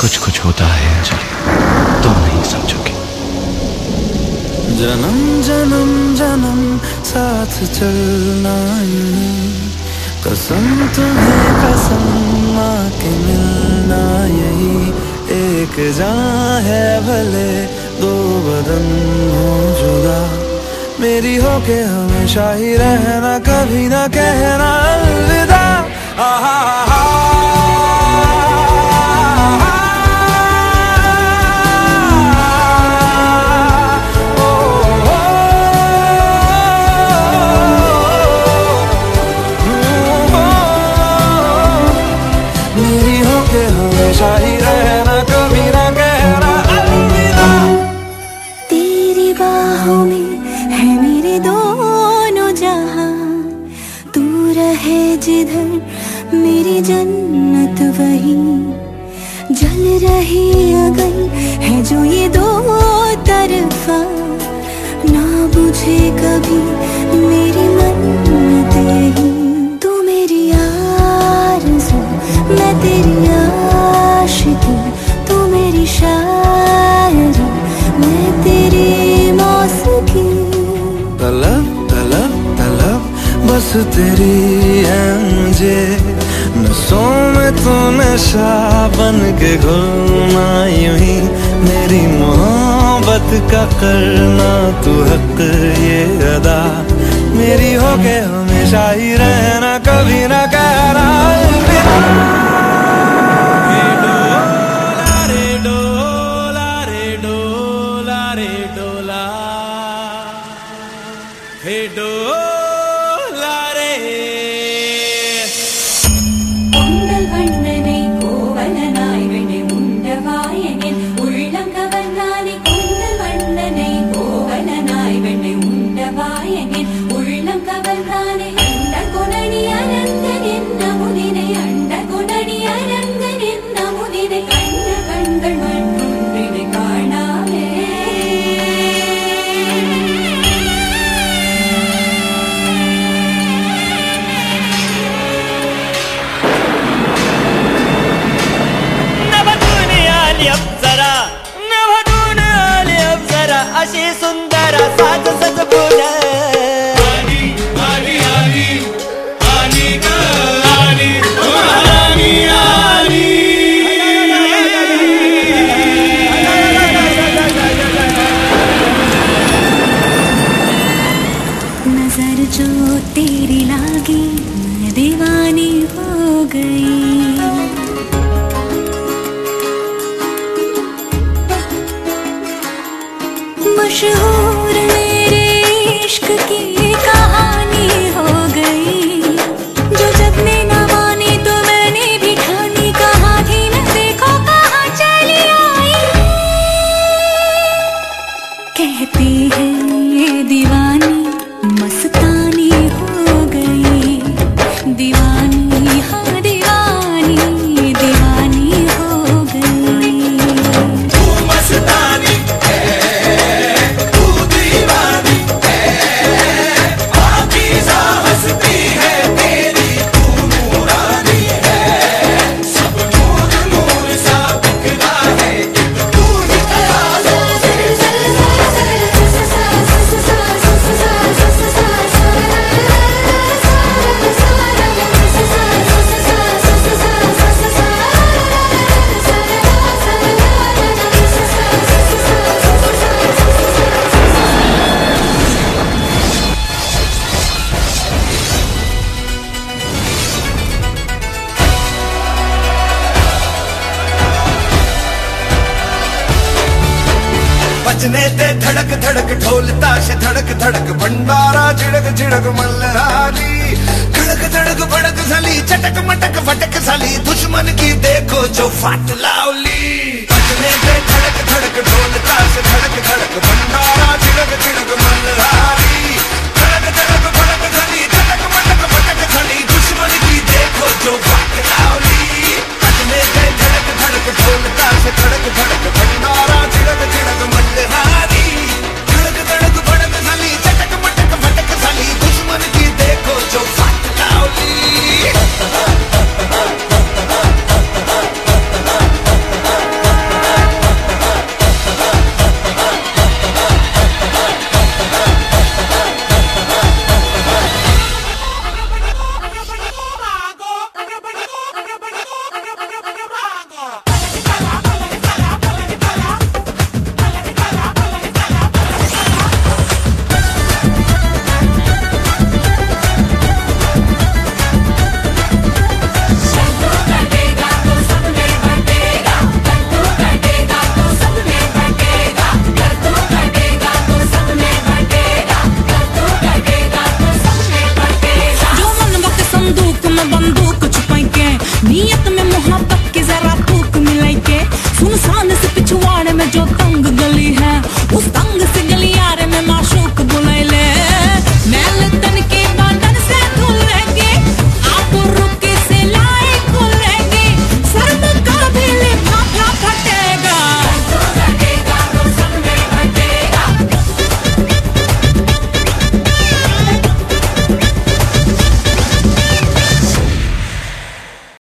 कुछ कुछ होता है अंजलि तुम नहीं समझोगे। जन्म जन्म जन्म, साथ चलना कसम तुम्हें, कसम माँ के मिलना यही। एक जान है भले, दो बदन हो जुदा। मेरी हो के हमेशा ही रहना, कभी ना कहना अलविदा। आहा आहा। बाहों में है मेरे दोनों जहाँ। तू रहे जिधर, मेरी जन्नत वही। जल रही अगर है जो ये दो तरफा, ना बुझे कभी बस तेरी है मुझे नसों में तो नशा बन के घुलना यूँ ही। मेरी मोहब्बत का करना तू हक ये अदा। मेरी हो के हमेशा ही रहना, कभी ना कहना। अलविदा हे आली अप्सरा. नभटून आली अप्सरा. अशी सुंदर साज सजबून नजर जो तेरी लागी मैं दीवानी हो गई। मशहूर मेरे इश्क की कहानी हो गई। जो जब ने ना मानी तो मैंने भी ठानी। कहा थी न देखो, कहा चली आई। कहती है ये दीवानी मस्तानी। बजने ते धड़क धड़क, ढोल ताश धड़क धड़क, भंडारा झिड़क झिड़क मल्लारी खड़क धड़क, भड़क साली, चटक मटक, फटक साली, दुश्मन की देखो जो फाट लावली। नाचने ते धड़क